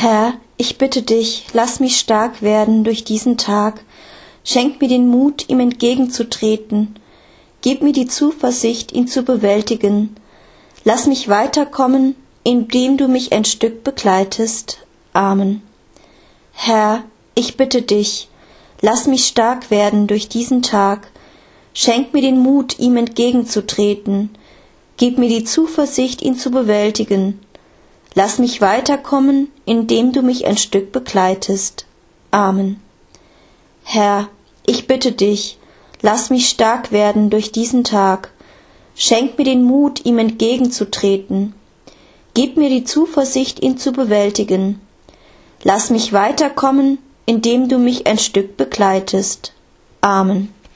Herr, ich bitte dich, lass mich stark werden durch diesen Tag, schenk mir den Mut, ihm entgegenzutreten, gib mir die Zuversicht, ihn zu bewältigen, lass mich weiterkommen, indem du mich ein Stück begleitest. Amen. Herr, ich bitte dich, lass mich stark werden durch diesen Tag, schenk mir den Mut, ihm entgegenzutreten, gib mir die Zuversicht, ihn zu bewältigen, lass mich weiterkommen, indem du mich ein Stück begleitest. Amen. Herr, ich bitte dich, lass mich stark werden durch diesen Tag, schenk mir den Mut, ihm entgegenzutreten, gib mir die Zuversicht, ihn zu bewältigen, lass mich weiterkommen, indem du mich ein Stück begleitest. Amen.